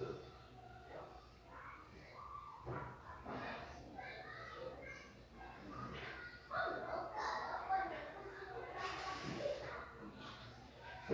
Yeah.